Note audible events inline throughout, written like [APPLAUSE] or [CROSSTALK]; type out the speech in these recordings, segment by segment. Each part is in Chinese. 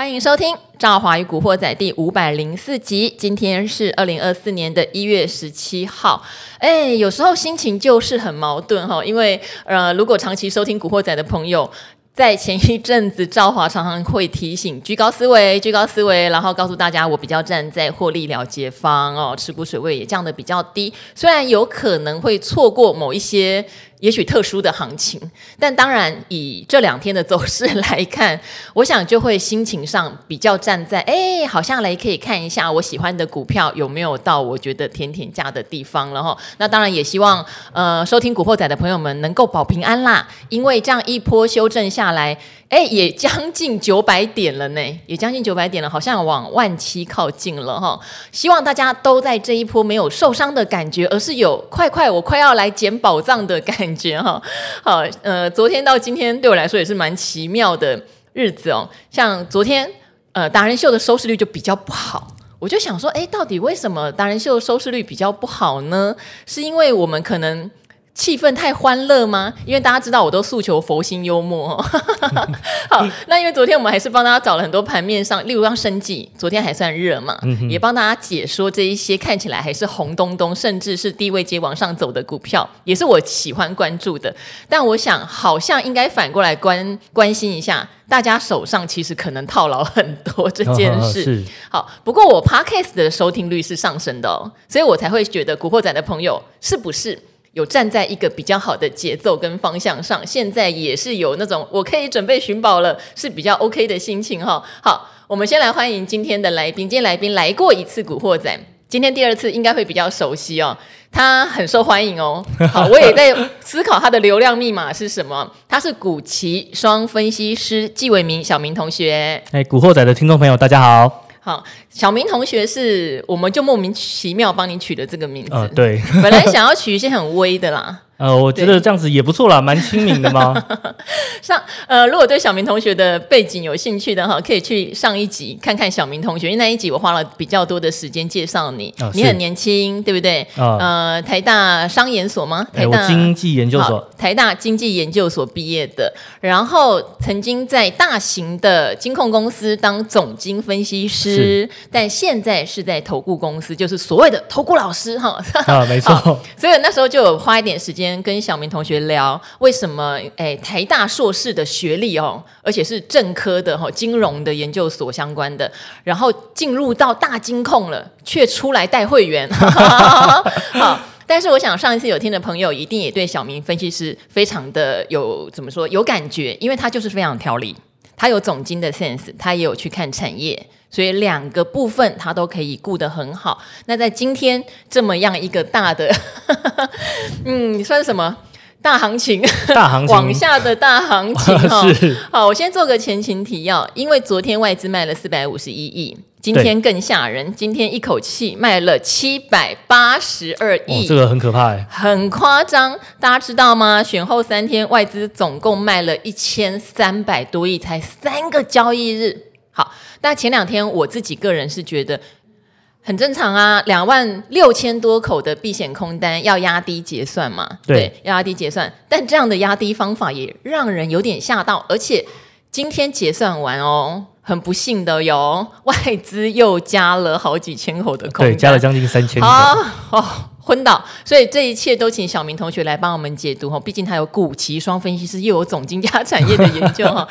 欢迎收听《赵华与古惑仔》第五百零四集。今天是二零二四年的一月十七号。哎，有时候心情就是很矛盾哈，因为呃，如果长期收听《古惑仔》的朋友。在前一阵子，赵华常常会提醒居高思维，居高思维，然后告诉大家，我比较站在获利了结方哦，持股水位也降得比较低，虽然有可能会错过某一些。也许特殊的行情，但当然以这两天的走势来看，[LAUGHS] 我想就会心情上比较站在哎，好像来可以看一下我喜欢的股票有没有到我觉得甜甜价的地方了哈。那当然也希望呃收听古惑仔的朋友们能够保平安啦，因为这样一波修正下来。哎，也将近九百点了呢，[LAUGHS] 也将近九百点了，好像往万七靠近了哈。希望大家都在这一波没有受伤的感觉，而是有快快我快要来捡宝藏的感觉哈。[LAUGHS] 好，呃，昨天到今天对我来说也是蛮奇妙的日子哦。像昨天，呃，达人秀的收视率就比较不好，我就想说，哎，到底为什么达人秀收视率比较不好呢？是因为我们可能。气氛太欢乐吗？因为大家知道我都诉求佛心幽默。[LAUGHS] 好，那因为昨天我们还是帮大家找了很多盘面上，例如像生技，昨天还算热嘛，嗯、也帮大家解说这一些看起来还是红咚咚，甚至是低位阶往上走的股票，也是我喜欢关注的。但我想，好像应该反过来关关心一下，大家手上其实可能套牢很多 [LAUGHS] 这件事。好，不过我 Podcast 的收听率是上升的哦，所以我才会觉得古惑仔的朋友是不是？有站在一个比较好的节奏跟方向上，现在也是有那种我可以准备寻宝了，是比较 OK 的心情哈。好，我们先来欢迎今天的来宾。今天来宾来过一次《古惑仔》，今天第二次应该会比较熟悉哦。他很受欢迎哦。[LAUGHS] 好，我也在思考他的流量密码是什么。他是古奇双分析师纪伟明小明同学。哎，《古惑仔》的听众朋友，大家好。好，小明同学是，我们就莫名其妙帮你取的这个名字。呃、对，[LAUGHS] 本来想要取一些很威的啦。呃，我觉得这样子也不错啦，蛮亲民的嘛。[LAUGHS] 上呃，如果对小明同学的背景有兴趣的哈，可以去上一集看看小明同学，因为那一集我花了比较多的时间介绍你。哦、你很年轻，对不对？哦、呃，台大商研所吗？台大经济研究所。台大经济研究所毕业的，然后曾经在大型的金控公司当总经分析师，但现在是在投顾公司，就是所谓的投顾老师哈。啊，没错。[LAUGHS] 所以那时候就有花一点时间。跟小明同学聊为什么诶台大硕士的学历哦，而且是正科的哈金融的研究所相关的，然后进入到大金控了，却出来带会员。[LAUGHS] 好，但是我想上一次有听的朋友一定也对小明分析师非常的有怎么说有感觉，因为他就是非常条理，他有总经的 sense，他也有去看产业。所以两个部分他都可以顾得很好。那在今天这么样一个大的，[LAUGHS] 嗯，你算什么大行情？大行情往下的大行情哈。[LAUGHS] 是好，我先做个前情提要，因为昨天外资卖了四百五十一亿，今天更吓人，今天一口气卖了七百八十二亿，这个很可怕哎，很夸张。大家知道吗？选后三天外资总共卖了一千三百多亿，才三个交易日。好，那前两天我自己个人是觉得很正常啊，两万六千多口的避险空单要压低结算嘛，对，对，要压低结算，但这样的压低方法也让人有点吓到，而且今天结算完哦，很不幸的哟，外资又加了好几千口的空，对，加了将近三千口，哦，昏倒，所以这一切都请小明同学来帮我们解读哈，毕竟他有股期双分析师，又有总经家 [LAUGHS] 产业的研究哈。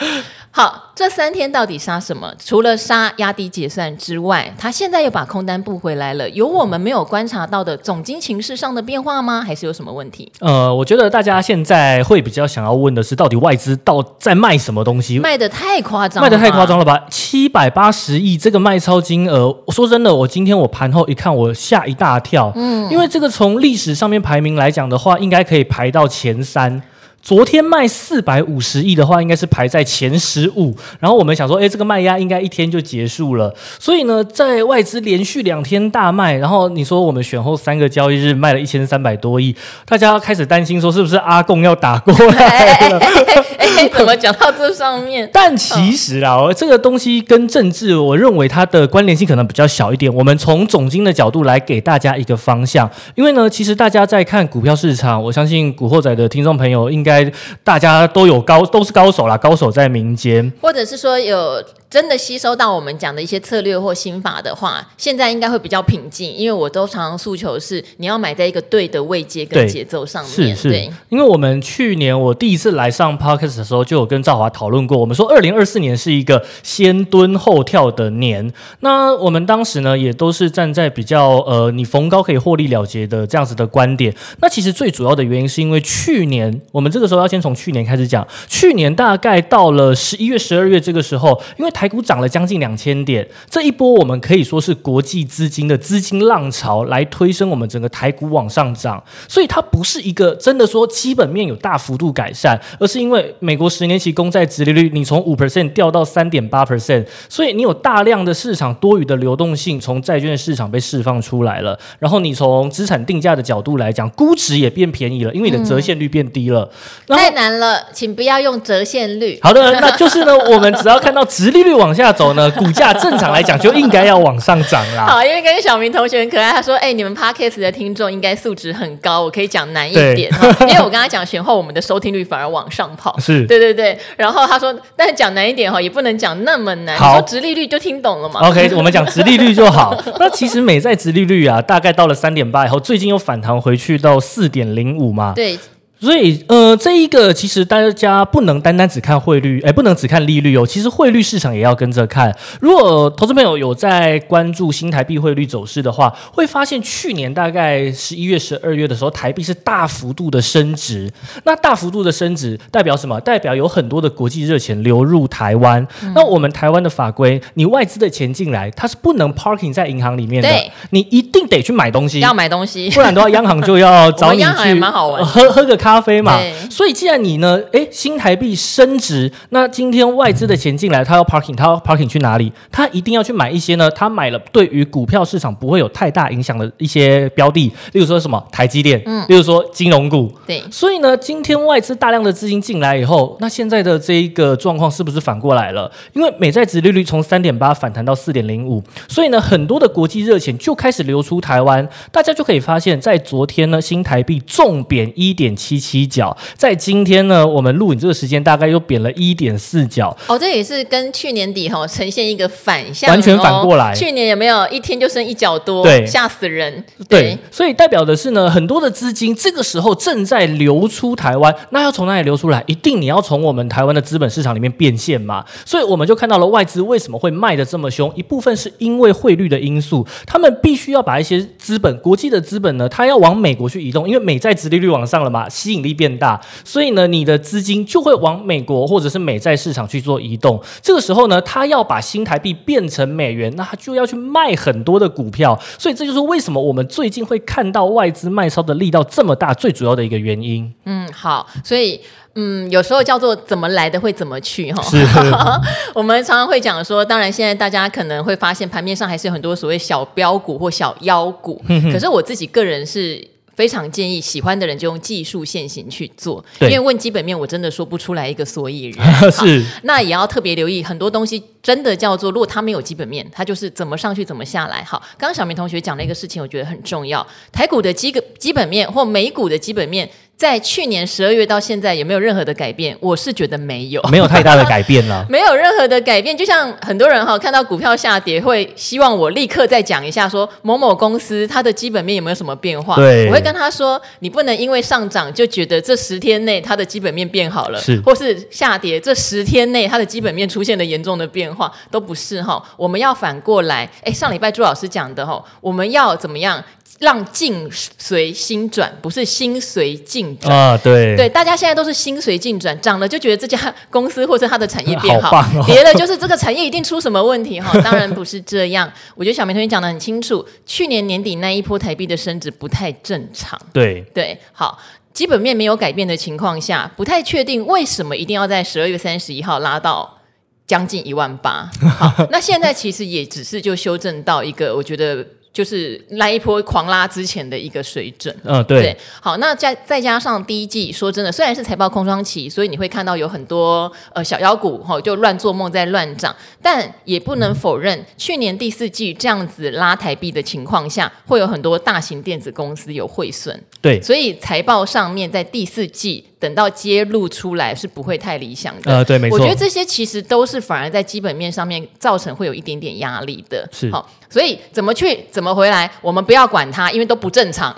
好，这三天到底杀什么？除了杀压低结算之外，他现在又把空单补回来了。有我们没有观察到的总经情势上的变化吗？还是有什么问题？呃，我觉得大家现在会比较想要问的是，到底外资到在卖什么东西？卖的太夸张了，卖的太夸张了吧？七百八十亿这个卖超金额，我说真的，我今天我盘后一看，我吓一大跳。嗯，因为这个从历史上面排名来讲的话，应该可以排到前三。昨天卖四百五十亿的话，应该是排在前十五。然后我们想说，哎，这个卖压应该一天就结束了。所以呢，在外资连续两天大卖，然后你说我们选后三个交易日卖了一千三百多亿，大家开始担心说，是不是阿贡要打过来了？[LAUGHS] [LAUGHS] [LAUGHS] 哎，[LAUGHS] [LAUGHS] 怎么讲到这上面？[LAUGHS] 但其实啊，哦、这个东西跟政治，我认为它的关联性可能比较小一点。我们从总经的角度来给大家一个方向，因为呢，其实大家在看股票市场，我相信古惑仔的听众朋友应该。大家都有高，都是高手啦，高手在民间，或者是说有真的吸收到我们讲的一些策略或心法的话，现在应该会比较平静，因为我都常常诉求是你要买在一个对的位阶跟节奏上面。是是，对，因为我们去年我第一次来上 Podcast 的时候，就有跟赵华讨论过，我们说二零二四年是一个先蹲后跳的年。那我们当时呢，也都是站在比较呃，你逢高可以获利了结的这样子的观点。那其实最主要的原因是因为去年，我们这个时候要先从去年开始讲，去年大概到了十一月、十二月这个时候，因为台股涨了将近两千点，这一波我们可以说是国际资金的资金浪潮来推升我们整个台股往上涨，所以它不是一个真的说基本面有大幅度改善，而是因为美国十年期公债殖利率你从五 percent 掉到三点八 percent，所以你有大量的市场多余的流动性从债券市场被释放出来了，然后你从资产定价的角度来讲，估值也变便宜了，因为你的折现率变低了。嗯、太难了，请不要用折现率。好的，那就是呢，我们只要看到殖利率往下。走呢，[LAUGHS] 股价正常来讲就应该要往上涨啦。好，因为跟小明同学很可爱，他说：“哎、欸，你们 Podcast 的听众应该素质很高，我可以讲难一点。”因为我跟他讲选后，我们的收听率反而往上跑。是，对对对。然后他说：“但是讲难一点哈，也不能讲那么难。好”你说殖利率就听懂了嘛？OK，我们讲直利率就好。[LAUGHS] 那其实美债直利率啊，大概到了三点八以后，最近又反弹回去到四点零五嘛。对。所以，呃，这一个其实大家不能单单只看汇率，哎，不能只看利率哦。其实汇率市场也要跟着看。如果投资朋友有在关注新台币汇率走势的话，会发现去年大概十一月、十二月的时候，台币是大幅度的升值。那大幅度的升值代表什么？代表有很多的国际热钱流入台湾。嗯、那我们台湾的法规，你外资的钱进来，它是不能 parking 在银行里面的。对，你一定得去买东西。要买东西，不然的话，央行就要找你去。[LAUGHS] 央行也蛮好玩，喝喝个咖。咖啡嘛，所以既然你呢，哎，新台币升值，那今天外资的钱进来，他要 parking，他要 parking 去哪里？他一定要去买一些呢，他买了对于股票市场不会有太大影响的一些标的，例如说什么台积电，嗯，例如说金融股，对。所以呢，今天外资大量的资金进来以后，那现在的这一个状况是不是反过来了？因为美债值利率从三点八反弹到四点零五，所以呢，很多的国际热钱就开始流出台湾，大家就可以发现，在昨天呢，新台币重贬一点七。七角，在今天呢，我们录影这个时间大概又贬了一点四角。哦，这也是跟去年底哈、哦、呈现一个反向，完全反过来。去年有没有一天就升一角多？对，吓死人。对，对，所以代表的是呢，很多的资金这个时候正在流出台湾。那要从哪里流出来？一定你要从我们台湾的资本市场里面变现嘛。所以我们就看到了外资为什么会卖的这么凶，一部分是因为汇率的因素，他们必须要把一些资本，国际的资本呢，它要往美国去移动，因为美债殖利率往上了嘛。吸引力变大，所以呢，你的资金就会往美国或者是美债市场去做移动。这个时候呢，他要把新台币变成美元，那他就要去卖很多的股票。所以这就是为什么我们最近会看到外资卖超的力道这么大，最主要的一个原因。嗯，好，所以嗯，有时候叫做怎么来的会怎么去哈。是，[LAUGHS] 我们常常会讲说，当然现在大家可能会发现盘面上还是有很多所谓小标股或小妖股，可是我自己个人是。非常建议喜欢的人就用技术线型去做，因为问基本面我真的说不出来一个所以然。[LAUGHS] 是，那也要特别留意很多东西，真的叫做，如果它没有基本面，它就是怎么上去怎么下来。好，刚刚小明同学讲了一个事情，我觉得很重要，台股的基个基本面或美股的基本面。在去年十二月到现在有没有任何的改变？我是觉得没有，没有太大的改变了，[LAUGHS] 没有任何的改变。就像很多人哈看到股票下跌，会希望我立刻再讲一下，说某某公司它的基本面有没有什么变化？对，我会跟他说，你不能因为上涨就觉得这十天内它的基本面变好了，是，或是下跌这十天内它的基本面出现了严重的变化，都不是哈。我们要反过来，哎，上礼拜朱老师讲的哈，我们要怎么样？让境随心转，不是心随境转啊！对对，大家现在都是心随境转，涨了就觉得这家公司或者它的产业变好，好哦、跌了就是这个产业一定出什么问题哈。[LAUGHS] 当然不是这样，我觉得小明同学讲的很清楚，去年年底那一波台币的升值不太正常。对对，好，基本面没有改变的情况下，不太确定为什么一定要在十二月三十一号拉到将近一万八。好，[LAUGHS] 那现在其实也只是就修正到一个，我觉得。就是那一波狂拉之前的一个水准。嗯，对。对好，那再再加上第一季，说真的，虽然是财报空窗期，所以你会看到有很多呃小妖股哈、哦，就乱做梦在乱涨，但也不能否认，去年第四季这样子拉台币的情况下，会有很多大型电子公司有汇损。对，所以财报上面在第四季等到揭露出来是不会太理想的。呃，对，没错。我觉得这些其实都是反而在基本面上面造成会有一点点压力的。是，好，所以怎么去怎么回来，我们不要管它，因为都不正常，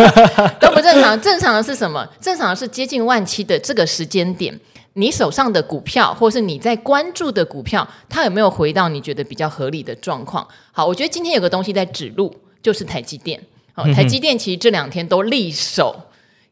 [LAUGHS] 都不正常。正常的是什么？正常的是接近万七的这个时间点，你手上的股票或是你在关注的股票，它有没有回到你觉得比较合理的状况？好，我觉得今天有个东西在指路，就是台积电。好台积电其实这两天都力守，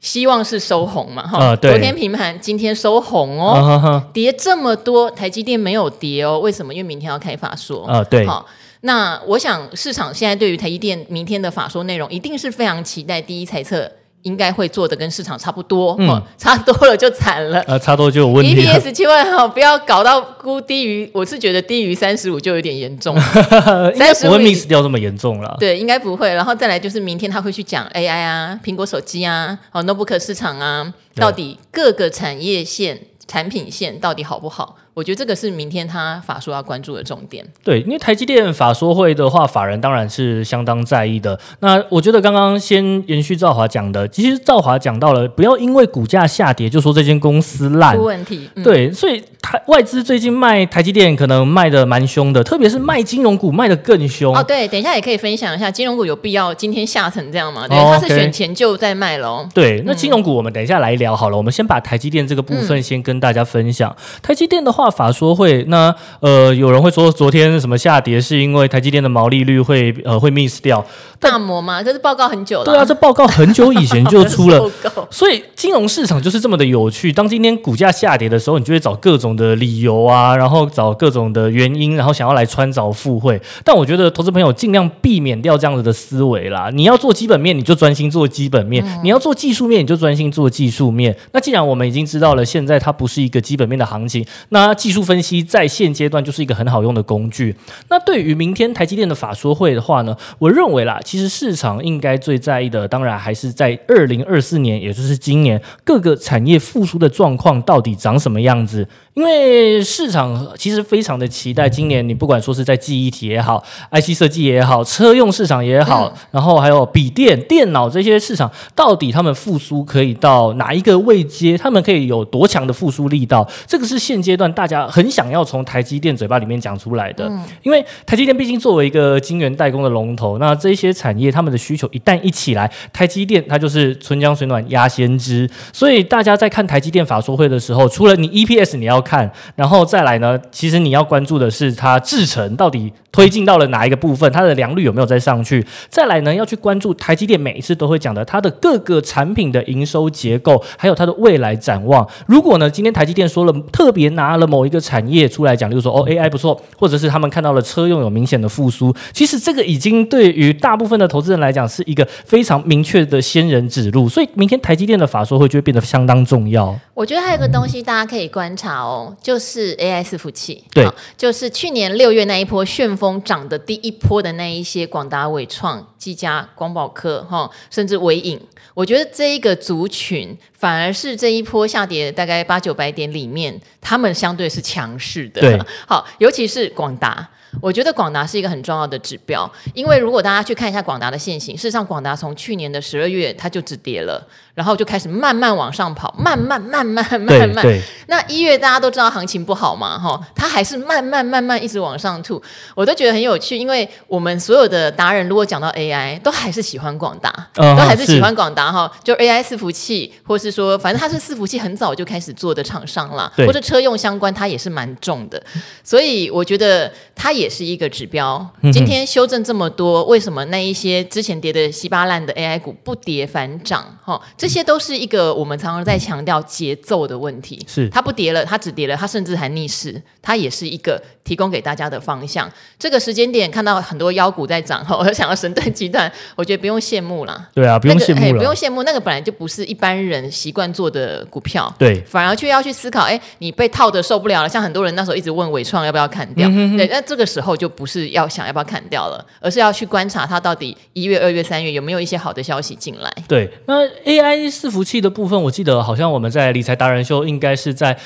希望是收红嘛，哈、呃。昨天平盘，今天收红哦，跌这么多，台积电没有跌哦，为什么？因为明天要开法说。啊、呃，对。好，那我想市场现在对于台积电明天的法说内容，一定是非常期待。第一猜测。应该会做的跟市场差不多，嗯哦、差多了就惨了。呃，差多就有问题。EPS 千万哈，不要搞到估低于，我是觉得低于三十五就有点严重。[LAUGHS] 三十不会 miss 掉这么严重了。对，应该不会。然后再来就是明天他会去讲 AI 啊，苹果手机啊，哦，notebook 市场啊，到底各个产业线、产品线到底好不好？我觉得这个是明天他法说要关注的重点。对，因为台积电法说会的话，法人当然是相当在意的。那我觉得刚刚先延续赵华讲的，其实赵华讲到了，不要因为股价下跌就说这间公司烂出问题。嗯、对，所以台外资最近卖台积电可能卖的蛮凶的，特别是卖金融股卖的更凶。哦，对，等一下也可以分享一下金融股有必要今天下成这样吗？对，他、哦、是选前就在卖喽。对，那金融股我们等一下来聊好了。嗯、我们先把台积电这个部分先跟大家分享。嗯、台积电的话。法说会，那呃，有人会说昨天什么下跌是因为台积电的毛利率会呃会 miss 掉大摩嘛？这是报告很久了，对啊，这报告很久以前就出了，[LAUGHS] 所以金融市场就是这么的有趣。当今天股价下跌的时候，你就会找各种的理由啊，然后找各种的原因，然后想要来穿凿附会。但我觉得投资朋友尽量避免掉这样子的思维啦。你要做基本面，你就专心做基本面；嗯、你要做技术面，你就专心做技术面。那既然我们已经知道了，现在它不是一个基本面的行情，那那技术分析在现阶段就是一个很好用的工具。那对于明天台积电的法说会的话呢，我认为啦，其实市场应该最在意的，当然还是在二零二四年，也就是今年各个产业复苏的状况到底长什么样子。因为市场其实非常的期待今年，你不管说是在记忆体也好，IC 设计也好，车用市场也好，然后还有笔电、电脑这些市场，到底他们复苏可以到哪一个位阶？他们可以有多强的复苏力道？这个是现阶段大家很想要从台积电嘴巴里面讲出来的。因为台积电毕竟作为一个晶圆代工的龙头，那这些产业他们的需求一旦一起来，台积电它就是春江水暖鸭先知。所以大家在看台积电法说会的时候，除了你 EPS 你要看，然后再来呢，其实你要关注的是它制程到底推进到了哪一个部分，它的良率有没有再上去？再来呢，要去关注台积电每一次都会讲的它的各个产品的营收结构，还有它的未来展望。如果呢，今天台积电说了特别拿了某一个产业出来讲，例如说哦 AI 不错，或者是他们看到了车用有明显的复苏，其实这个已经对于大部分的投资人来讲是一个非常明确的先人指路。所以明天台积电的法说会就会变得相当重要。我觉得还有个东西大家可以观察哦。就是 AI 伺服器，对，就是去年六月那一波旋风涨的第一波的那一些广达、伟创、技嘉、光宝科，哈，甚至伟影，我觉得这一个族群反而是这一波下跌大概八九百点里面，他们相对是强势的，对，[LAUGHS] 好，尤其是广达。我觉得广达是一个很重要的指标，因为如果大家去看一下广达的现形，事实上广达从去年的十二月它就止跌了，然后就开始慢慢往上跑，慢慢慢慢慢慢。那一月大家都知道行情不好嘛，哈，它还是慢慢慢慢一直往上吐，我都觉得很有趣，因为我们所有的达人如果讲到 AI，都还是喜欢广达，哦、都还是喜欢广达哈，就 AI 伺服器，或是说反正它是伺服器很早就开始做的厂商啦，或者车用相关它也是蛮重的，所以我觉得它。也是一个指标。今天修正这么多，为什么那一些之前跌的稀巴烂的 AI 股不跌反涨？哈，这些都是一个我们常常在强调节奏的问题。是，它不跌了，它只跌了，它甚至还逆势，它也是一个提供给大家的方向。这个时间点看到很多妖股在涨，我想要神盾集团，我觉得不用羡慕啦。对啊，不用羡慕，那个，不用羡慕，那个本来就不是一般人习惯做的股票，对，反而却要去思考，哎，你被套的受不了了，像很多人那时候一直问伟创要不要砍掉，嗯、哼哼。对，那这个时候就不是要想要不要砍掉了，而是要去观察它到底一月、二月、三月有没有一些好的消息进来。对，那 AI 伺服器的部分，我记得好像我们在理财达人秀应该是在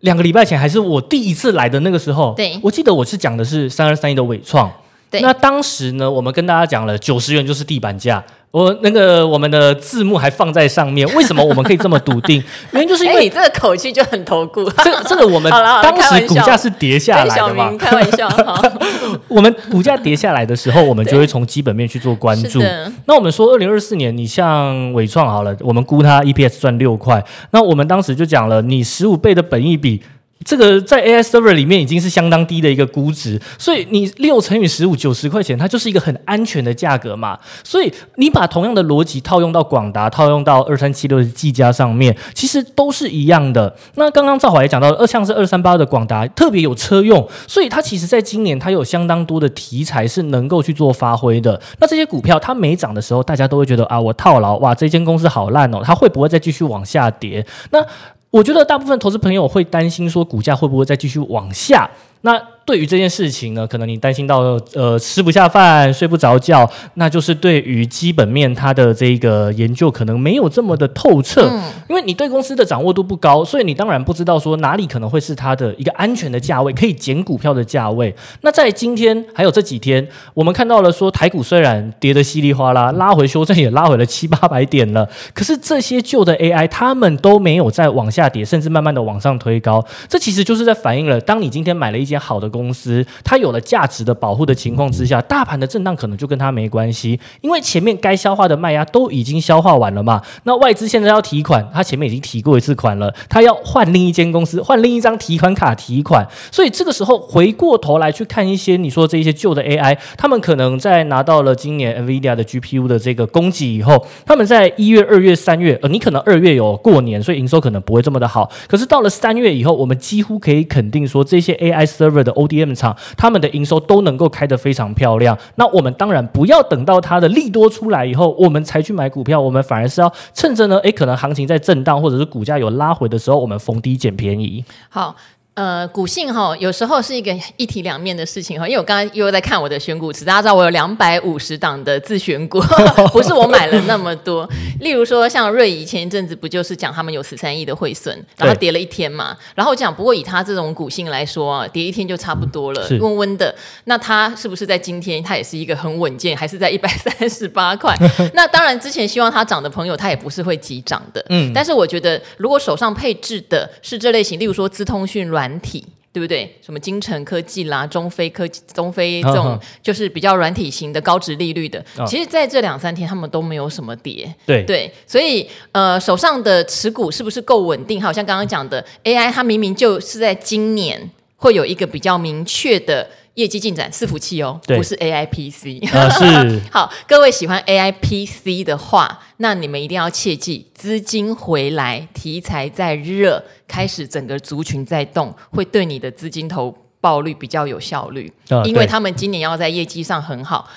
两个礼拜前，还是我第一次来的那个时候，对，我记得我是讲的是三二三一的伟创，对，那当时呢，我们跟大家讲了九十元就是地板价。我那个我们的字幕还放在上面，为什么我们可以这么笃定？[LAUGHS] 原因就是因为你这个口气就很投顾。这个这个我们 [LAUGHS] 当时股价是跌下来的嘛？开玩笑，[LAUGHS] 我们股价跌下来的时候，我们就会从基本面去做关注。那我们说，二零二四年，你像伟创好了，我们估它 EPS 赚六块。那我们当时就讲了，你十五倍的本益比。这个在 AI server 里面已经是相当低的一个估值，所以你六乘以十五九十块钱，它就是一个很安全的价格嘛。所以你把同样的逻辑套用到广达，套用到二三七六的技嘉上面，其实都是一样的。那刚刚赵华也讲到，二像是二三八的广达特别有车用，所以它其实在今年它有相当多的题材是能够去做发挥的。那这些股票它没涨的时候，大家都会觉得啊，我套牢哇，这间公司好烂哦，它会不会再继续往下跌？那我觉得大部分投资朋友会担心说，股价会不会再继续往下？那对于这件事情呢，可能你担心到呃吃不下饭、睡不着觉，那就是对于基本面它的这个研究可能没有这么的透彻，嗯、因为你对公司的掌握度不高，所以你当然不知道说哪里可能会是它的一个安全的价位，可以减股票的价位。那在今天还有这几天，我们看到了说台股虽然跌得稀里哗啦，拉回修正也拉回了七八百点了，可是这些旧的 AI 他们都没有再往下跌，甚至慢慢的往上推高，这其实就是在反映了，当你今天买了一间好的公司。它有了价值的保护的情况之下，大盘的震荡可能就跟它没关系，因为前面该消化的卖压都已经消化完了嘛。那外资现在要提款，它前面已经提过一次款了，它要换另一间公司，换另一张提款卡提款，所以这个时候回过头来去看一些你说这些旧的 AI，他们可能在拿到了今年 NVIDIA 的 GPU 的这个供给以后，他们在一月、二月、三月，呃，你可能二月有过年，所以营收可能不会这么的好，可是到了三月以后，我们几乎可以肯定说这些 AI server 的 ODM 厂，他们的营收都能够开得非常漂亮。那我们当然不要等到它的利多出来以后，我们才去买股票。我们反而是要趁着呢，诶，可能行情在震荡，或者是股价有拉回的时候，我们逢低捡便宜。好。呃，股性哈，有时候是一个一体两面的事情哈。因为我刚刚又在看我的选股池，大家知道我有两百五十档的自选股，[LAUGHS] 不是我买了那么多。例如说，像瑞仪前一阵子不就是讲他们有十三亿的汇损，然后跌了一天嘛。然后我讲，不过以他这种股性来说，跌一天就差不多了，温温的。那他是不是在今天，他也是一个很稳健，还是在一百三十八块？[LAUGHS] 那当然，之前希望他涨的朋友，他也不是会急涨的。嗯。但是我觉得，如果手上配置的是这类型，例如说资通讯软。软体对不对？什么金城科技啦、中非科技、中非这种，就是比较软体型的、高值利率的。哦、其实，在这两三天，他们都没有什么跌。对对，所以呃，手上的持股是不是够稳定？好像刚刚讲的 AI，它明明就是在今年会有一个比较明确的。业绩进展，伺服器哦，不是 A I P C。呃、是。[LAUGHS] 好，各位喜欢 A I P C 的话，那你们一定要切记，资金回来，题材在热，开始整个族群在动，会对你的资金投报率比较有效率，呃、因为他们今年要在业绩上很好。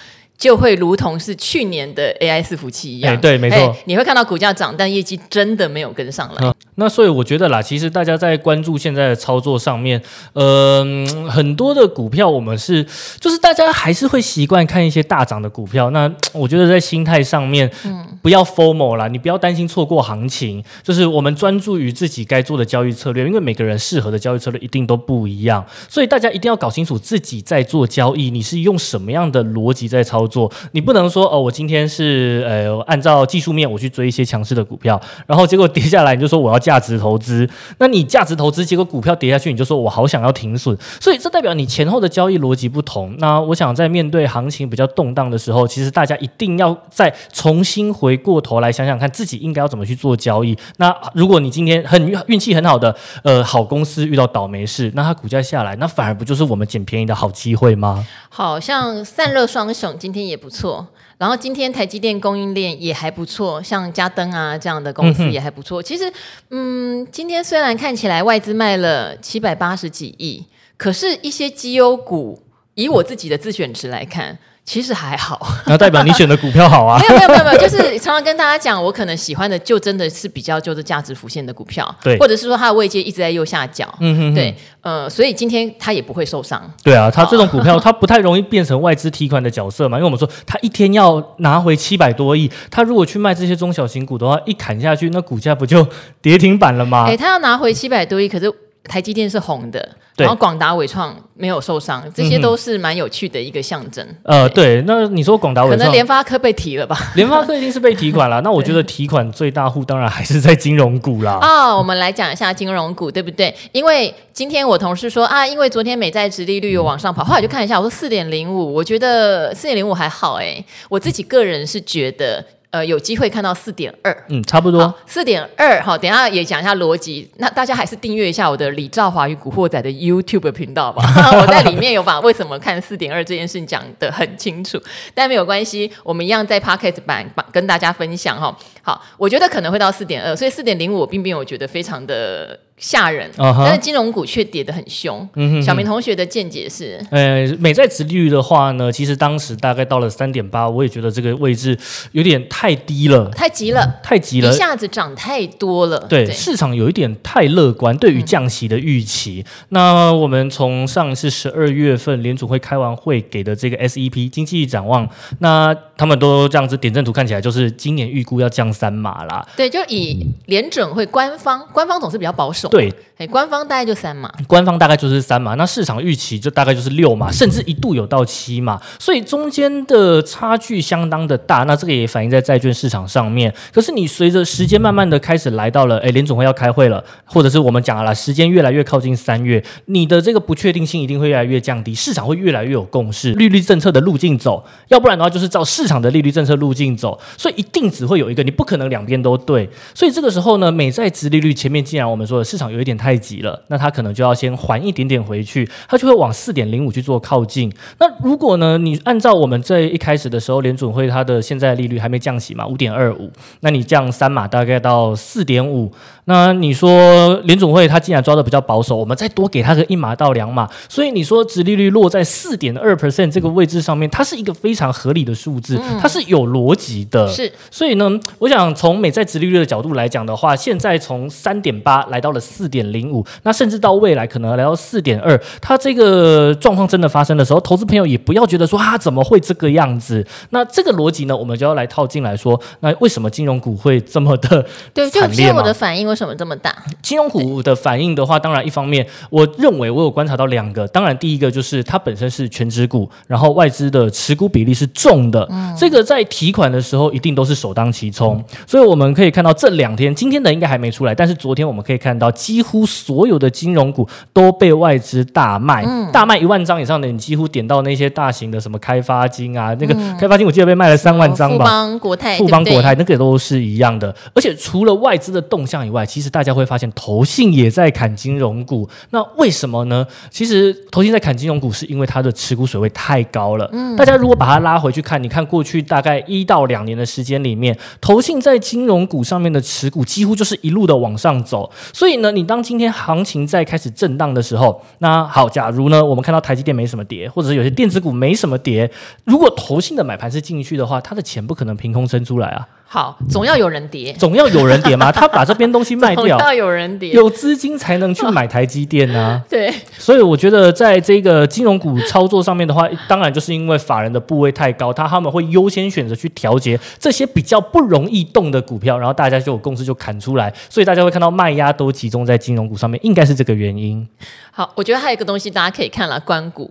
就会如同是去年的 AI 伺服器一样，欸、对，没错、欸，你会看到股价涨，但业绩真的没有跟上来。嗯、那所以我觉得啦，其实大家在关注现在的操作上面，嗯、呃，很多的股票我们是，就是大家还是会习惯看一些大涨的股票。那我觉得在心态上面，嗯，不要 formal 啦，你不要担心错过行情，就是我们专注于自己该做的交易策略，因为每个人适合的交易策略一定都不一样，所以大家一定要搞清楚自己在做交易，你是用什么样的逻辑在操作。做你不能说哦，我今天是呃按照技术面我去追一些强势的股票，然后结果跌下来你就说我要价值投资，那你价值投资结果股票跌下去你就说我好想要停损，所以这代表你前后的交易逻辑不同。那我想在面对行情比较动荡的时候，其实大家一定要再重新回过头来想想看自己应该要怎么去做交易。那如果你今天很运气很好的呃好公司遇到倒霉事，那它股价下来，那反而不就是我们捡便宜的好机会吗？好像散热双雄今天。也不错。然后今天台积电供应链也还不错，像嘉登啊这样的公司也还不错。嗯、其实，嗯，今天虽然看起来外资卖了七百八十几亿，可是一些绩优股，以我自己的自选值来看。其实还好，[LAUGHS] 那代表你选的股票好啊？没有没有没有没有，就是常常跟大家讲，我可能喜欢的就真的是比较就是价值浮现的股票，对，或者是说它的位阶一直在右下角，嗯哼哼，对，呃，所以今天它也不会受伤。对啊，它这种股票 [LAUGHS] 它不太容易变成外资提款的角色嘛，因为我们说它一天要拿回七百多亿，它如果去卖这些中小型股的话，一砍下去，那股价不就跌停板了吗？哎，它要拿回七百多亿，可是。台积电是红的，然后广达、伟创没有受伤，这些都是蛮有趣的一个象征。呃，对，那你说广达、伟创，可能联发科被提了吧？联发科一定是被提款了。[LAUGHS] 那我觉得提款最大户当然还是在金融股啦。啊、哦，我们来讲一下金融股，对不对？因为今天我同事说啊，因为昨天美债殖利率有往上跑，后来就看一下，我说四点零五，我觉得四点零五还好哎、欸，我自己个人是觉得。呃，有机会看到四点二，嗯，差不多四点二，哈，等一下也讲一下逻辑。那大家还是订阅一下我的李兆华与古惑仔的 YouTube 频道吧，[LAUGHS] [LAUGHS] 我在里面有把为什么看四点二这件事情讲得很清楚。但没有关系，我们一样在 Podcast 版跟大家分享哈。好，我觉得可能会到四点二，所以四点零五我并没有觉得非常的。吓人，uh huh. 但是金融股却跌得很凶。嗯、哼哼小明同学的见解是：呃，美债值利率的话呢，其实当时大概到了三点八，我也觉得这个位置有点太低了，太急了，太急了，一下子涨太多了。对，对市场有一点太乐观，对于降息的预期。嗯、那我们从上一次十二月份联储会开完会给的这个 SEP 经济展望，那他们都这样子点阵图看起来就是今年预估要降三码啦。对，就以联准会官方，官方总是比较保守。对，哎，官方大概就三码，官方大概就是三码，那市场预期就大概就是六码，[LAUGHS] 甚至一度有到七码，所以中间的差距相当的大。那这个也反映在债券市场上面。可是你随着时间慢慢的开始来到了，哎，联准会要开会了，或者是我们讲了，时间越来越靠近三月，你的这个不确定性一定会越来越降低，市场会越来越有共识，利率政策的路径走，要不然的话就是照市场的利率政策路径走，所以一定只会有一个，你不可能两边都对。所以这个时候呢，美债殖利率前面既然我们说的市场。有一点太急了，那它可能就要先还一点点回去，它就会往四点零五去做靠近。那如果呢，你按照我们在一开始的时候，联准会它的现在利率还没降息嘛，五点二五，那你降三码大概到四点五。那你说联准会它既然抓的比较保守，我们再多给它个一码到两码，所以你说殖利率落在四点二 percent 这个位置上面，它是一个非常合理的数字，它是有逻辑的。是，所以呢，我想从美债殖利率的角度来讲的话，现在从三点八来到了四点零五，那甚至到未来可能来到四点二，它这个状况真的发生的时候，投资朋友也不要觉得说啊怎么会这个样子？那这个逻辑呢，我们就要来套进来说，那为什么金融股会这么的对？[LAUGHS] 就就我的反应为什么这么大？金融股的反应的话，当然一方面，我认为我有观察到两个。当然，第一个就是它本身是全职股，然后外资的持股比例是重的，嗯、这个在提款的时候一定都是首当其冲。嗯、所以我们可以看到这两天，今天的应该还没出来，但是昨天我们可以看到，几乎所有的金融股都被外资大卖，嗯、大卖一万张以上的，你几乎点到那些大型的什么开发金啊，那个开发金我记得被卖了三万张吧，富邦国泰，富邦国泰那个都是一样的。而且除了外资的动向以外，其实大家会发现投信也在砍金融股，那为什么呢？其实投信在砍金融股，是因为它的持股水位太高了。嗯，大家如果把它拉回去看，你看过去大概一到两年的时间里面，投信在金融股上面的持股几乎就是一路的往上走。所以呢，你当今天行情在开始震荡的时候，那好，假如呢，我们看到台积电没什么跌，或者是有些电子股没什么跌，如果投信的买盘是进去的话，它的钱不可能凭空生出来啊。好，总要有人跌，总要有人跌嘛。[LAUGHS] 他把这边东西卖掉，总要有人跌，有资金才能去买台积电啊。[LAUGHS] 对，所以我觉得在这个金融股操作上面的话，当然就是因为法人的部位太高，他他们会优先选择去调节这些比较不容易动的股票，然后大家就有共识就砍出来，所以大家会看到卖压都集中在金融股上面，应该是这个原因。好，我觉得还有一个东西大家可以看了，关股。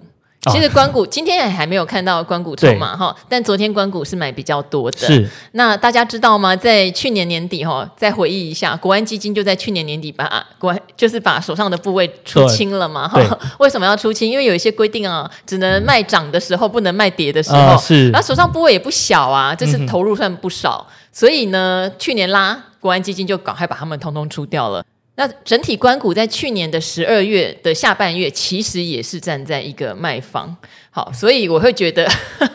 其实关谷今天也还没有看到关谷筹码哈，但昨天关谷是买比较多的。是，那大家知道吗？在去年年底哈，再回忆一下，国安基金就在去年年底把国安就是把手上的部位出清了嘛哈。[LAUGHS] 为什么要出清？因为有一些规定啊，只能卖涨的时候，不能卖跌的时候。啊、是。然后手上部位也不小啊，这是投入算不少，嗯、所以呢，去年拉国安基金就赶快把他们通通出掉了。那整体关谷在去年的十二月的下半月，其实也是站在一个卖方。好，所以我会觉得，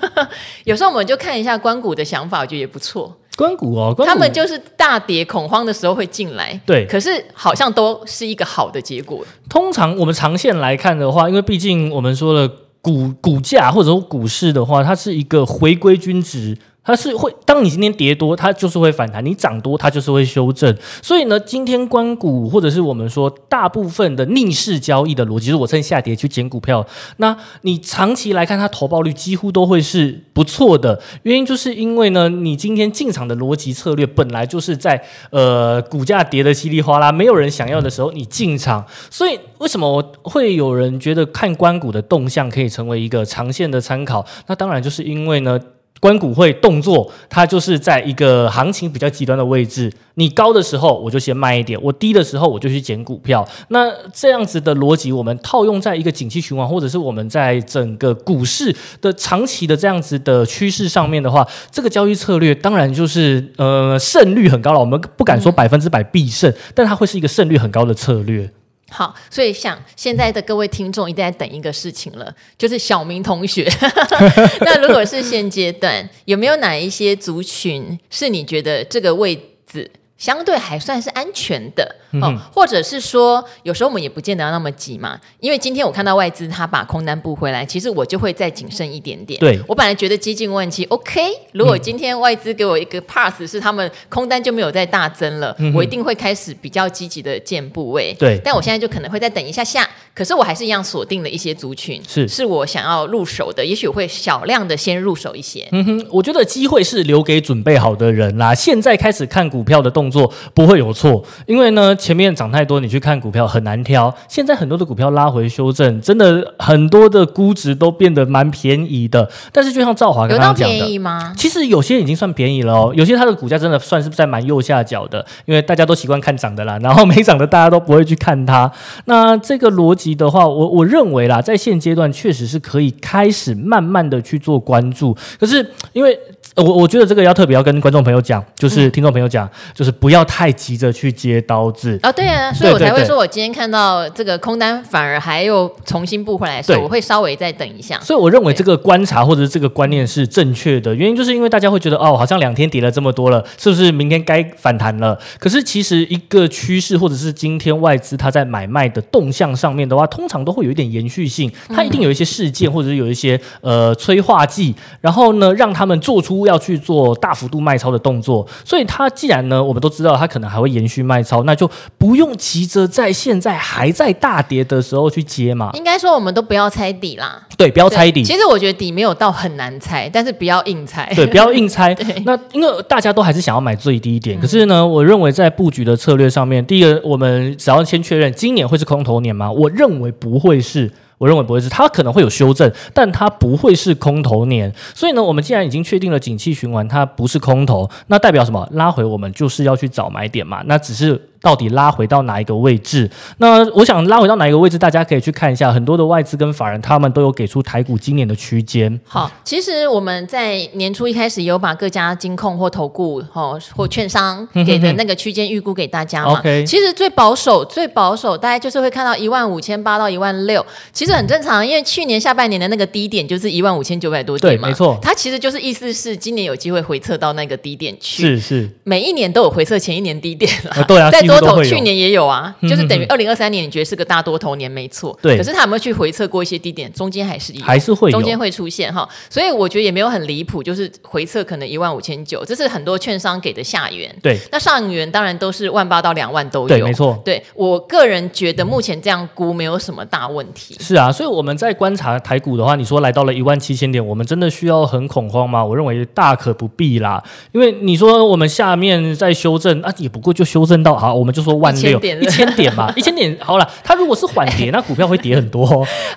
[LAUGHS] 有时候我们就看一下关谷的想法，我觉得也不错。关谷哦，他们就是大跌恐慌的时候会进来，对，可是好像都是一个好的结果。通常我们长线来看的话，因为毕竟我们说了股股价或者说股市的话，它是一个回归均值。它是会，当你今天跌多，它就是会反弹；你涨多，它就是会修正。所以呢，今天关股或者是我们说大部分的逆势交易的逻辑，是我趁下跌去捡股票。那你长期来看，它投报率几乎都会是不错的。原因就是因为呢，你今天进场的逻辑策略本来就是在呃股价跌得稀里哗啦，没有人想要的时候你进场。所以为什么会有人觉得看关股的动向可以成为一个长线的参考？那当然就是因为呢。关股会动作，它就是在一个行情比较极端的位置。你高的时候，我就先卖一点；我低的时候，我就去捡股票。那这样子的逻辑，我们套用在一个景气循环，或者是我们在整个股市的长期的这样子的趋势上面的话，这个交易策略当然就是呃胜率很高了。我们不敢说百分之百必胜，但它会是一个胜率很高的策略。好，所以想现在的各位听众一定在等一个事情了，就是小明同学。[LAUGHS] 那如果是现阶段，有没有哪一些族群是你觉得这个位置相对还算是安全的？哦，或者是说，有时候我们也不见得要那么急嘛，因为今天我看到外资他把空单补回来，其实我就会再谨慎一点点。对，我本来觉得接近问题，OK。如果今天外资给我一个 pass，是他们空单就没有再大增了，嗯，我一定会开始比较积极的建部位。对，但我现在就可能会再等一下下，可是我还是一样锁定了一些族群，是是我想要入手的，也许会小量的先入手一些。嗯哼，我觉得机会是留给准备好的人啦。现在开始看股票的动作不会有错，因为呢前面涨太多。你去看股票很难挑，现在很多的股票拉回修正，真的很多的估值都变得蛮便宜的。但是就像赵华刚刚讲的，有到便宜吗？其实有些已经算便宜了哦，有些它的股价真的算是在蛮右下角的，因为大家都习惯看涨的啦，然后没涨的大家都不会去看它。那这个逻辑的话，我我认为啦，在现阶段确实是可以开始慢慢的去做关注。可是因为我我觉得这个要特别要跟观众朋友讲，就是听众朋友讲，就是不要太急着去接刀子啊。对啊，所以我才会说，我今天看到这个空单反而还又重新布回来的时候，我会稍微再等一下。所以我认为这个观察或者是这个观念是正确的，原因就是因为大家会觉得哦，好像两天跌了这么多了，是不是明天该反弹了？可是其实一个趋势或者是今天外资它在买卖的动向上面的话，通常都会有一点延续性，它一定有一些事件或者是有一些呃催化剂，然后呢让他们做出。要去做大幅度卖超的动作，所以他既然呢，我们都知道他可能还会延续卖超，那就不用急着在现在还在大跌的时候去接嘛。应该说，我们都不要猜底啦。对，不要猜底。其实我觉得底没有到很难猜，但是不要硬猜。对，不要硬猜。[LAUGHS] 那因为大家都还是想要买最低点，可是呢，我认为在布局的策略上面，第一个，我们只要先确认今年会是空头年吗？我认为不会是。我认为不会是，它可能会有修正，但它不会是空头年。所以呢，我们既然已经确定了景气循环，它不是空头，那代表什么？拉回我们就是要去找买点嘛。那只是。到底拉回到哪一个位置？那我想拉回到哪一个位置，大家可以去看一下，很多的外资跟法人他们都有给出台股今年的区间。好，其实我们在年初一开始有把各家金控或投顾哦或券商给的那个区间预估给大家嘛。OK，其实最保守最保守大概就是会看到一万五千八到一万六，其实很正常，因为去年下半年的那个低点就是一万五千九百多点嘛。对，没错。它其实就是意思是今年有机会回测到那个低点去。是是，每一年都有回测前一年低点了。啊对啊，[LAUGHS] 头去年也有。有啊，就是等于二零二三年，你觉得是个大多头年，没错。对。可是他有没有去回测过一些低点？中间还是还是会中间会出现哈，所以我觉得也没有很离谱，就是回测可能一万五千九，这是很多券商给的下缘。对。那上缘当然都是万八到两万都有。对，没错。对我个人觉得目前这样估没有什么大问题。是啊，所以我们在观察台股的话，你说来到了一万七千点，我们真的需要很恐慌吗？我认为大可不必啦，因为你说我们下面在修正啊，也不过就修正到好，我们就说万六一千点嘛。[LAUGHS] 一千点好了，它如果是缓跌，[LAUGHS] 那股票会跌很多。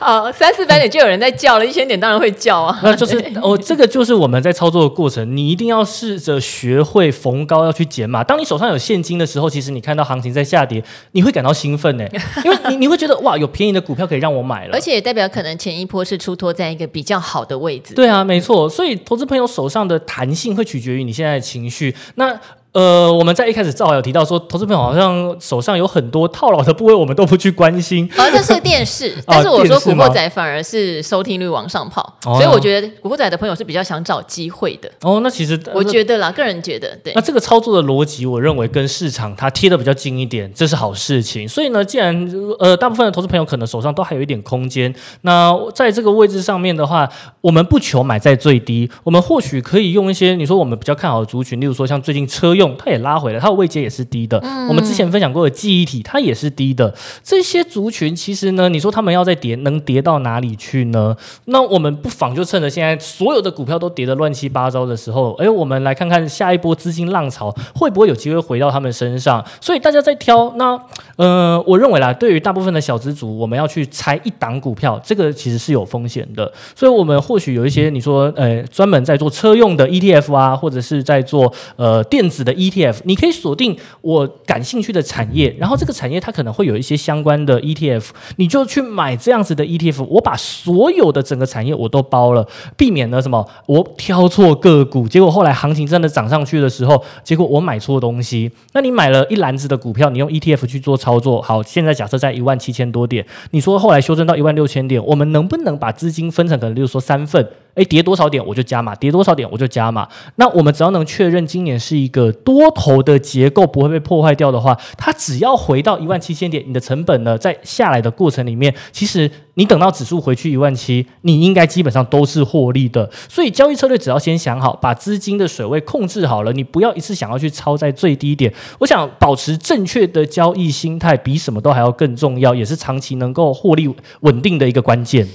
哦，三四百点就有人在叫了，一千点当然会叫啊。[LAUGHS] 那就是哦，这个就是我们在操作的过程，你一定要试着学会逢高要去减码。当你手上有现金的时候，其实你看到行情在下跌，你会感到兴奋呢，因为你你会觉得哇，有便宜的股票可以让我买了，而且也代表可能前一波是出脱在一个比较好的位置。对啊，没错。所以投资朋友手上的弹性会取决于你现在的情绪。那呃，我们在一开始正好有提到说，投资朋友好像手上有很多套牢的部位，我们都不去关心。好、哦，这是电视，[LAUGHS] 但是我说古惑仔反而是收听率往上跑，哦、所以我觉得古惑仔的朋友是比较想找机会的。哦，那其实我觉得啦，个人觉得对。那这个操作的逻辑，我认为跟市场它贴的比较近一点，这是好事情。所以呢，既然呃大部分的投资朋友可能手上都还有一点空间，那在这个位置上面的话，我们不求买在最低，我们或许可以用一些你说我们比较看好的族群，例如说像最近车用。它也拉回来，它的位阶也是低的。嗯、我们之前分享过的记忆体，它也是低的。这些族群其实呢，你说他们要再跌，能跌到哪里去呢？那我们不妨就趁着现在所有的股票都跌得乱七八糟的时候，哎，我们来看看下一波资金浪潮会不会有机会回到他们身上。所以大家在挑，那呃，我认为啦，对于大部分的小资族，我们要去拆一档股票，这个其实是有风险的。所以我们或许有一些你说，呃，专门在做车用的 ETF 啊，或者是在做呃电子的 ETF，你可以锁定我感兴趣的产业，然后这个产业它可能会有一些相关的 ETF，你就去买这样子的 ETF。我把所有的整个产业我都包了，避免了什么？我挑错个股，结果后来行情真的涨上去的时候，结果我买错东西。那你买了一篮子的股票，你用 ETF 去做操作，好，现在假设在一万七千多点，你说后来修正到一万六千点，我们能不能把资金分成可能，例如说三份？诶，跌多少点我就加码，跌多少点我就加码。那我们只要能确认今年是一个多头的结构不会被破坏掉的话，它只要回到一万七千点，你的成本呢，在下来的过程里面，其实你等到指数回去一万七，你应该基本上都是获利的。所以交易策略只要先想好，把资金的水位控制好了，你不要一次想要去超在最低点。我想保持正确的交易心态，比什么都还要更重要，也是长期能够获利稳定的一个关键。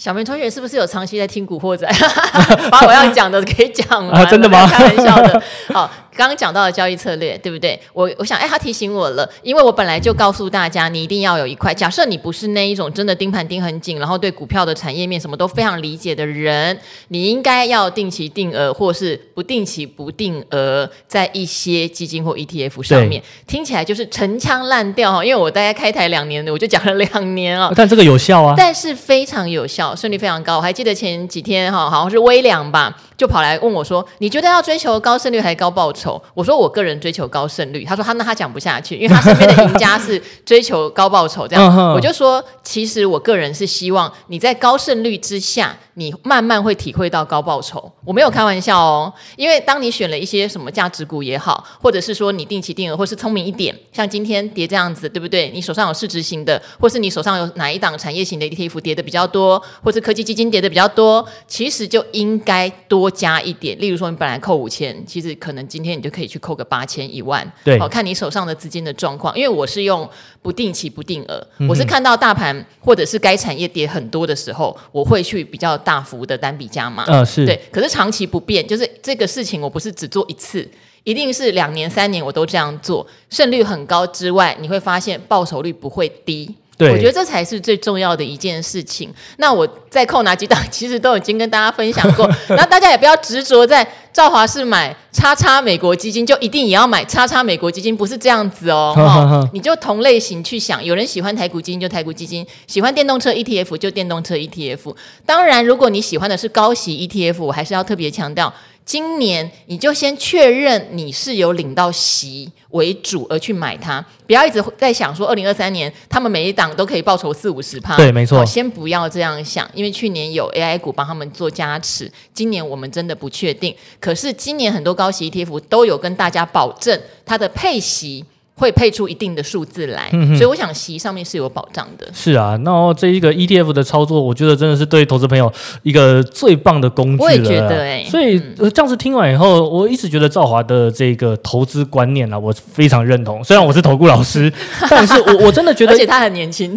小明同学是不是有长期在听古惑仔？[LAUGHS] 把我要讲的给讲完，啊，真的吗？开玩笑的，好。刚刚讲到的交易策略，对不对？我我想，哎，他提醒我了，因为我本来就告诉大家，你一定要有一块。假设你不是那一种真的盯盘盯很紧，然后对股票的产业面什么都非常理解的人，你应该要定期定额，或是不定期不定额，在一些基金或 ETF 上面。听起来就是陈腔滥调哈，因为我大概开台两年了，我就讲了两年啊。[LAUGHS] 但这个有效啊，但是非常有效，胜率非常高。我还记得前几天哈，好像是微良吧。就跑来问我说：“你觉得要追求高胜率还是高报酬？”我说：“我个人追求高胜率。”他说：“他那他讲不下去，因为他身边的赢家是 [LAUGHS] 追求高报酬。”这样，我就说：“其实我个人是希望你在高胜率之下。”你慢慢会体会到高报酬，我没有开玩笑哦。因为当你选了一些什么价值股也好，或者是说你定期定额，或是聪明一点，像今天跌这样子，对不对？你手上有市值型的，或是你手上有哪一档产业型的 ETF 跌的比较多，或是科技基金跌的比较多，其实就应该多加一点。例如说，你本来扣五千，其实可能今天你就可以去扣个八千一万。对，好，看你手上的资金的状况。因为我是用不定期不定额，我是看到大盘或者是该产业跌很多的时候，我会去比较大。大幅的单笔加码，嗯，是对，可是长期不变，就是这个事情，我不是只做一次，一定是两年、三年我都这样做，胜率很高之外，你会发现报酬率不会低。对，我觉得这才是最重要的一件事情。那我在扣哪几档，其实都已经跟大家分享过。[LAUGHS] 那大家也不要执着在赵华是买叉叉美国基金，就一定也要买叉叉美国基金，不是这样子哦。[LAUGHS] 哦你就同类型去想，有人喜欢台股基金就台股基金，喜欢电动车 ETF 就电动车 ETF。当然，如果你喜欢的是高息 ETF，我还是要特别强调。今年你就先确认你是有领到席为主而去买它，不要一直在想说二零二三年他们每一档都可以报酬四五十趴。对，没错。先不要这样想，因为去年有 AI 股帮他们做加持，今年我们真的不确定。可是今年很多高息 ETF 都有跟大家保证它的配息。会配出一定的数字来，嗯、所以我想息上面是有保障的。是啊，那这一个 ETF 的操作，我觉得真的是对投资朋友一个最棒的工具了。我也觉得哎、欸，所以、嗯、这样子听完以后，我一直觉得赵华的这个投资观念啊，我非常认同。虽然我是投顾老师，[LAUGHS] 但是我我真的觉得，而且他很年轻，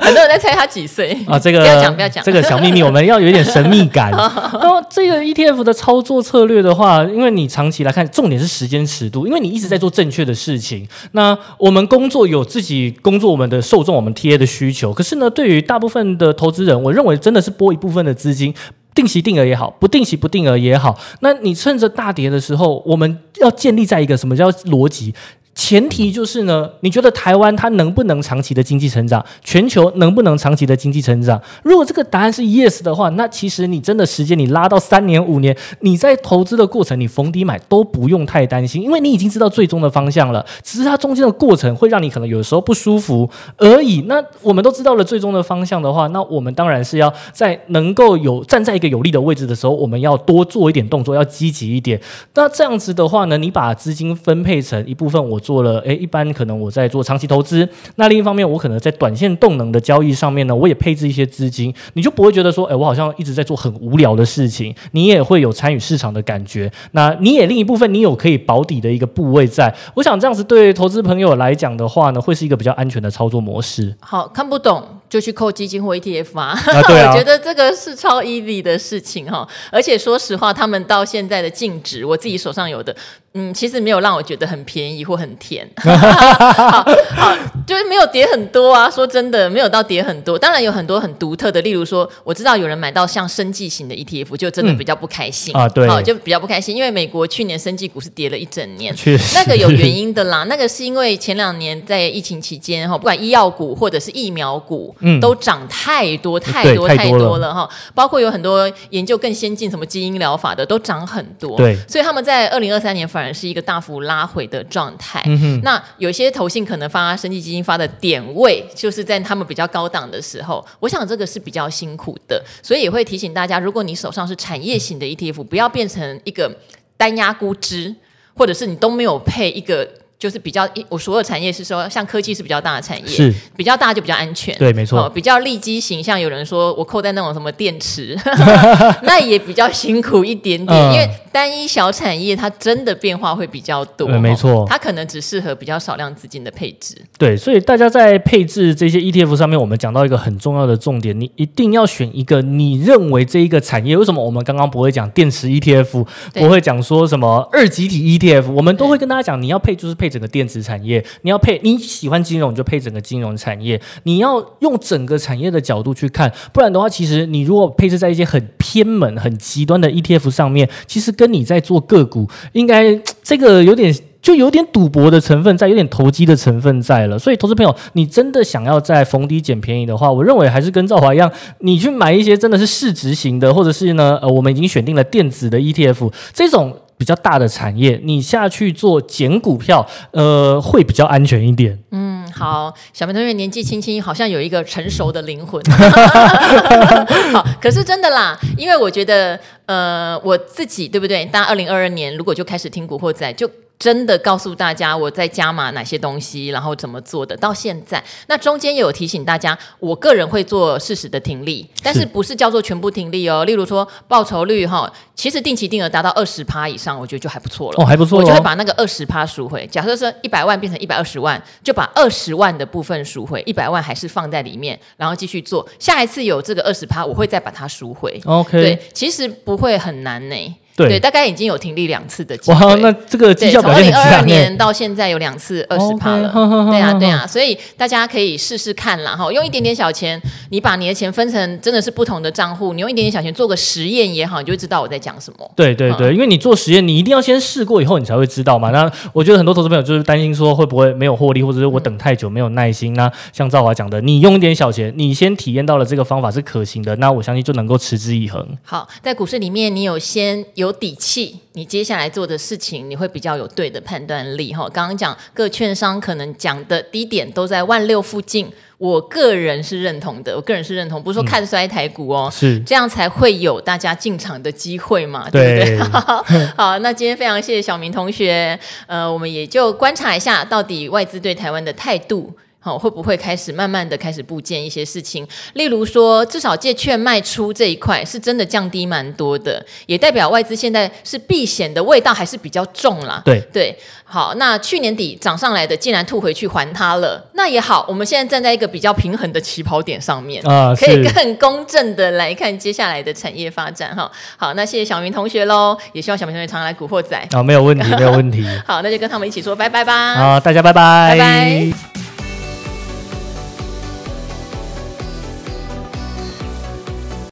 很多人在猜他几岁啊。这个不要讲，不要讲这个小秘密，我们要有一点神秘感。[LAUGHS] 然后这个 ETF 的操作策略的话，因为你长期来看，重点是时间尺度，因为你一直在做正确的事情。那那我们工作有自己工作我们的受众，我们 TA 的需求。可是呢，对于大部分的投资人，我认为真的是拨一部分的资金，定期定额也好，不定期不定额也好。那你趁着大跌的时候，我们要建立在一个什么叫逻辑？前提就是呢，你觉得台湾它能不能长期的经济成长？全球能不能长期的经济成长？如果这个答案是 yes 的话，那其实你真的时间你拉到三年五年，你在投资的过程，你逢低买都不用太担心，因为你已经知道最终的方向了。只是它中间的过程会让你可能有时候不舒服而已。那我们都知道了最终的方向的话，那我们当然是要在能够有站在一个有利的位置的时候，我们要多做一点动作，要积极一点。那这样子的话呢，你把资金分配成一部分，我做了，诶，一般可能我在做长期投资。那另一方面，我可能在短线动能的交易上面呢，我也配置一些资金，你就不会觉得说，诶，我好像一直在做很无聊的事情，你也会有参与市场的感觉。那你也另一部分，你有可以保底的一个部位在。我想这样子对投资朋友来讲的话呢，会是一个比较安全的操作模式。好，看不懂就去扣基金或 ETF [LAUGHS] [LAUGHS] 啊。啊对啊我觉得这个是超 easy 的事情哈。而且说实话，他们到现在的净值，我自己手上有的。嗯，其实没有让我觉得很便宜或很甜，[LAUGHS] 好，好，就是没有跌很多啊。说真的，没有到跌很多。当然有很多很独特的，例如说，我知道有人买到像生技型的 ETF，就真的比较不开心、嗯、啊。对，好，就比较不开心，因为美国去年生技股是跌了一整年，那个有原因的啦。那个是因为前两年在疫情期间哈，不管医药股或者是疫苗股，嗯，都涨太多太多太多了哈。包括有很多研究更先进，什么基因疗法的都涨很多。对，所以他们在二零二三年反。反而是一个大幅拉回的状态。嗯、那有些投信可能发生技基金发的点位，就是在他们比较高档的时候。我想这个是比较辛苦的，所以也会提醒大家，如果你手上是产业型的 ETF，不要变成一个单压估值，或者是你都没有配一个。就是比较，我所有产业是说，像科技是比较大的产业，是比较大就比较安全，对，没错。比较利基型，像有人说我扣在那种什么电池，[LAUGHS] [LAUGHS] 那也比较辛苦一点点，嗯、因为单一小产业它真的变化会比较多，对，没错。它可能只适合比较少量资金的配置。对，所以大家在配置这些 ETF 上面，我们讲到一个很重要的重点，你一定要选一个你认为这一个产业。为什么我们刚刚不会讲电池 ETF，不会讲说什么二级体 ETF，我们都会跟大家讲，你要配就是配。整个电子产业，你要配你喜欢金融，你就配整个金融产业。你要用整个产业的角度去看，不然的话，其实你如果配置在一些很偏门、很极端的 ETF 上面，其实跟你在做个股，应该 [TSK] 这个有点就有点赌博的成分在，有点投机的成分在了。所以，投资朋友，你真的想要在逢低捡便宜的话，我认为还是跟赵华一样，你去买一些真的是市值型的，或者是呢，呃，我们已经选定了电子的 ETF 这种。比较大的产业，你下去做捡股票，呃，会比较安全一点。嗯，好，小明同学年纪轻轻，好像有一个成熟的灵魂。[LAUGHS] 好，可是真的啦，因为我觉得，呃，我自己对不对？大家二零二二年如果就开始听古惑仔，就。真的告诉大家我在加码哪些东西，然后怎么做的。到现在，那中间也有提醒大家，我个人会做适时的停利，但是不是叫做全部停利哦。例如说报酬率哈，其实定期定额达到二十趴以上，我觉得就还不错了。哦，还不错。我就会把那个二十趴赎回。假设说一百万变成一百二十万，就把二十万的部分赎回，一百万还是放在里面，然后继续做。下一次有这个二十趴，我会再把它赎回。OK，对，其实不会很难呢。对，对，大概已经有停利两次的机会。哇，那这个绩效表现。从二零二二年到现在有两次二十趴了。对啊，对啊，所以大家可以试试看啦。哈，用一点点小钱，你把你的钱分成真的是不同的账户，你用一点点小钱做个实验也好，你就会知道我在讲什么。对对对，嗯、因为你做实验，你一定要先试过以后，你才会知道嘛。那我觉得很多投资朋友就是担心说会不会没有获利，或者是我等太久没有耐心。那像赵华讲的，你用一点小钱，你先体验到了这个方法是可行的，那我相信就能够持之以恒。好，在股市里面，你有先有底气。你接下来做的事情，你会比较有对的判断力哈。刚刚讲各券商可能讲的低点都在万六附近，我个人是认同的。我个人是认同，不是说看衰台股哦，是、嗯、这样才会有大家进场的机会嘛，对，对不对？[LAUGHS] 好，那今天非常谢谢小明同学，呃，我们也就观察一下到底外资对台湾的态度。好，会不会开始慢慢的开始部件一些事情？例如说，至少借券卖出这一块是真的降低蛮多的，也代表外资现在是避险的味道还是比较重啦。对对，好，那去年底涨上来的，竟然吐回去还它了，那也好，我们现在站在一个比较平衡的起跑点上面，啊，可以更 [LAUGHS] 公正的来看接下来的产业发展哈。好，那谢谢小明同学喽，也希望小明同学常来古惑仔。啊，没有问题，没有问题。[LAUGHS] 好，那就跟他们一起说拜拜吧。好，大家拜拜，拜拜。